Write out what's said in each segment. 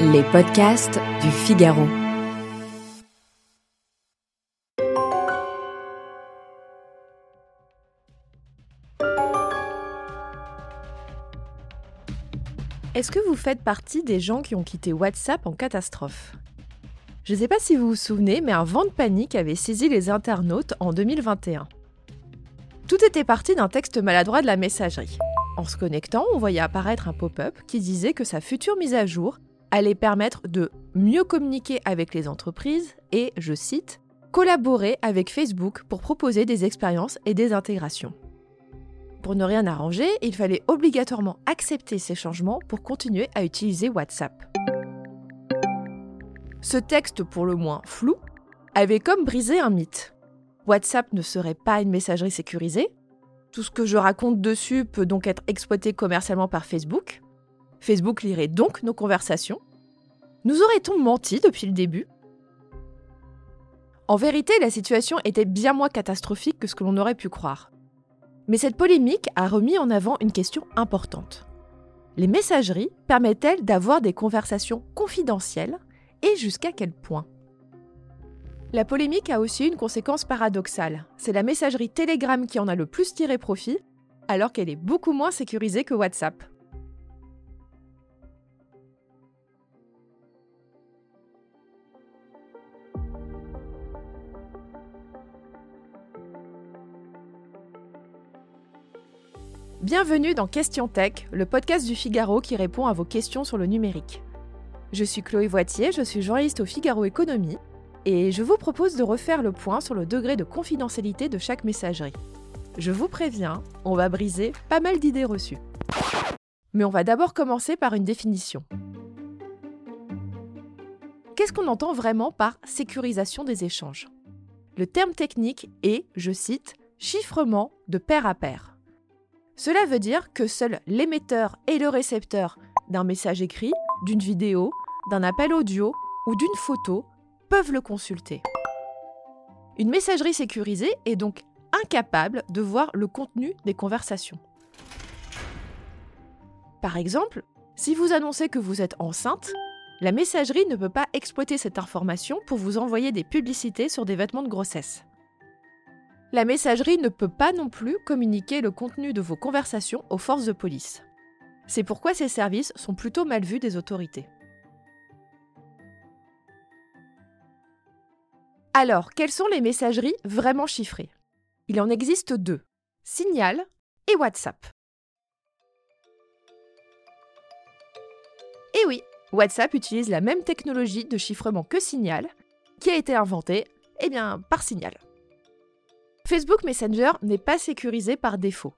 Les podcasts du Figaro. Est-ce que vous faites partie des gens qui ont quitté WhatsApp en catastrophe? Je ne sais pas si vous vous souvenez, mais un vent de panique avait saisi les internautes en 2021. Tout était parti d'un texte maladroit de la messagerie. En se connectant, on voyait apparaître un pop-up qui disait que sa future mise à jour allait permettre de mieux communiquer avec les entreprises et, je cite, collaborer avec Facebook pour proposer des expériences et des intégrations. Pour ne rien arranger, il fallait obligatoirement accepter ces changements pour continuer à utiliser WhatsApp. Ce texte, pour le moins flou, avait comme brisé un mythe. WhatsApp ne serait pas une messagerie sécurisée. Tout ce que je raconte dessus peut donc être exploité commercialement par Facebook. Facebook lirait donc nos conversations. Nous aurait-on menti depuis le début? En vérité, la situation était bien moins catastrophique que ce que l'on aurait pu croire. Mais cette polémique a remis en avant une question importante. Les messageries permettent-elles d'avoir des conversations confidentielles et jusqu'à quel point? La polémique a aussi une conséquence paradoxale. C'est la messagerie Telegram qui en a le plus tiré profit, alors qu'elle est beaucoup moins sécurisée que WhatsApp. Bienvenue dans Question Tech, le podcast du Figaro qui répond à vos questions sur le numérique. Je suis Chloé Voitier, je suis journaliste au Figaro Économie et je vous propose de refaire le point sur le degré de confidentialité de chaque messagerie. Je vous préviens, on va briser pas mal d'idées reçues. Mais on va d'abord commencer par une définition. Qu'est-ce qu'on entend vraiment par sécurisation des échanges? Le terme technique est, je cite, chiffrement de pair à pair. Cela veut dire que seuls l'émetteur et le récepteur d'un message écrit, d'une vidéo, d'un appel audio ou d'une photo le consulter. Une messagerie sécurisée est donc incapable de voir le contenu des conversations. Par exemple, si vous annoncez que vous êtes enceinte, la messagerie ne peut pas exploiter cette information pour vous envoyer des publicités sur des vêtements de grossesse. La messagerie ne peut pas non plus communiquer le contenu de vos conversations aux forces de police. C'est pourquoi ces services sont plutôt mal vus des autorités. Alors, quelles sont les messageries vraiment chiffrées? Il en existe deux, Signal et WhatsApp. Et oui, WhatsApp utilise la même technologie de chiffrement que Signal, qui a été inventée eh bien, par Signal. Facebook Messenger n'est pas sécurisé par défaut.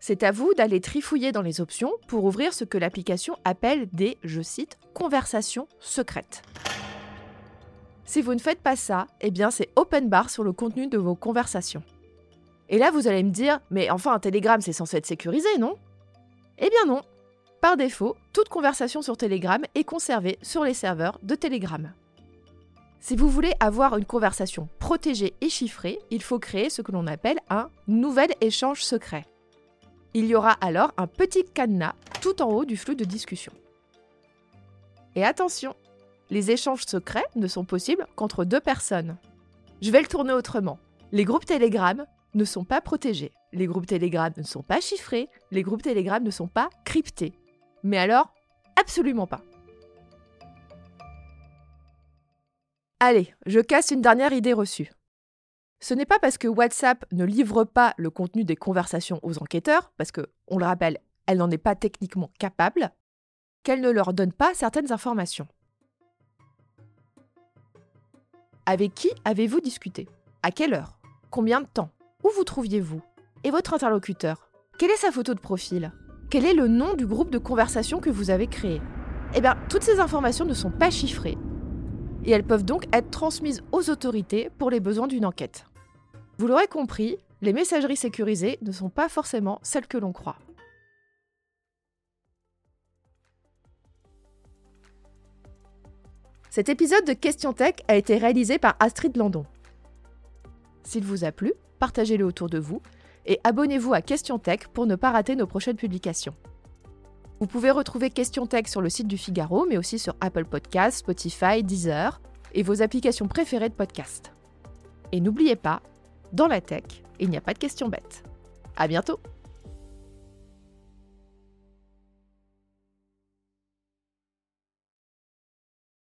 C'est à vous d'aller trifouiller dans les options pour ouvrir ce que l'application appelle des, je cite, conversations secrètes. Si vous ne faites pas ça, eh bien c'est open bar sur le contenu de vos conversations. Et là, vous allez me dire, mais enfin, un Telegram, c'est censé être sécurisé, non? Eh bien non. Par défaut, toute conversation sur Telegram est conservée sur les serveurs de Telegram. Si vous voulez avoir une conversation protégée et chiffrée, il faut créer ce que l'on appelle un nouvel échange secret. Il y aura alors un petit cadenas tout en haut du flux de discussion. Et attention, les échanges secrets ne sont possibles qu'entre deux personnes. Je vais le tourner autrement. Les groupes Telegram ne sont pas protégés. Les groupes Telegram ne sont pas chiffrés. Les groupes Telegram ne sont pas cryptés. Mais alors, absolument pas. Allez, je casse une dernière idée reçue. Ce n'est pas parce que WhatsApp ne livre pas le contenu des conversations aux enquêteurs, parce que, on le rappelle, elle n'en est pas techniquement capable, qu'elle ne leur donne pas certaines informations. Avec qui avez-vous discuté? À quelle heure? Combien de temps? Où vous trouviez-vous? Et votre interlocuteur? Quelle est sa photo de profil? Quel est le nom du groupe de conversation que vous avez créé? Eh bien, toutes ces informations ne sont pas chiffrées. Et elles peuvent donc être transmises aux autorités pour les besoins d'une enquête. Vous l'aurez compris, les messageries sécurisées ne sont pas forcément celles que l'on croit. Cet épisode de Question Tech a été réalisé par Astrid Landon. S'il vous a plu, partagez-le autour de vous et abonnez-vous à Question Tech pour ne pas rater nos prochaines publications. Vous pouvez retrouver Question Tech sur le site du Figaro, mais aussi sur Apple Podcasts, Spotify, Deezer et vos applications préférées de podcast. Et n'oubliez pas, dans la tech, il n'y a pas de questions bêtes. À bientôt!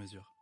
mesure.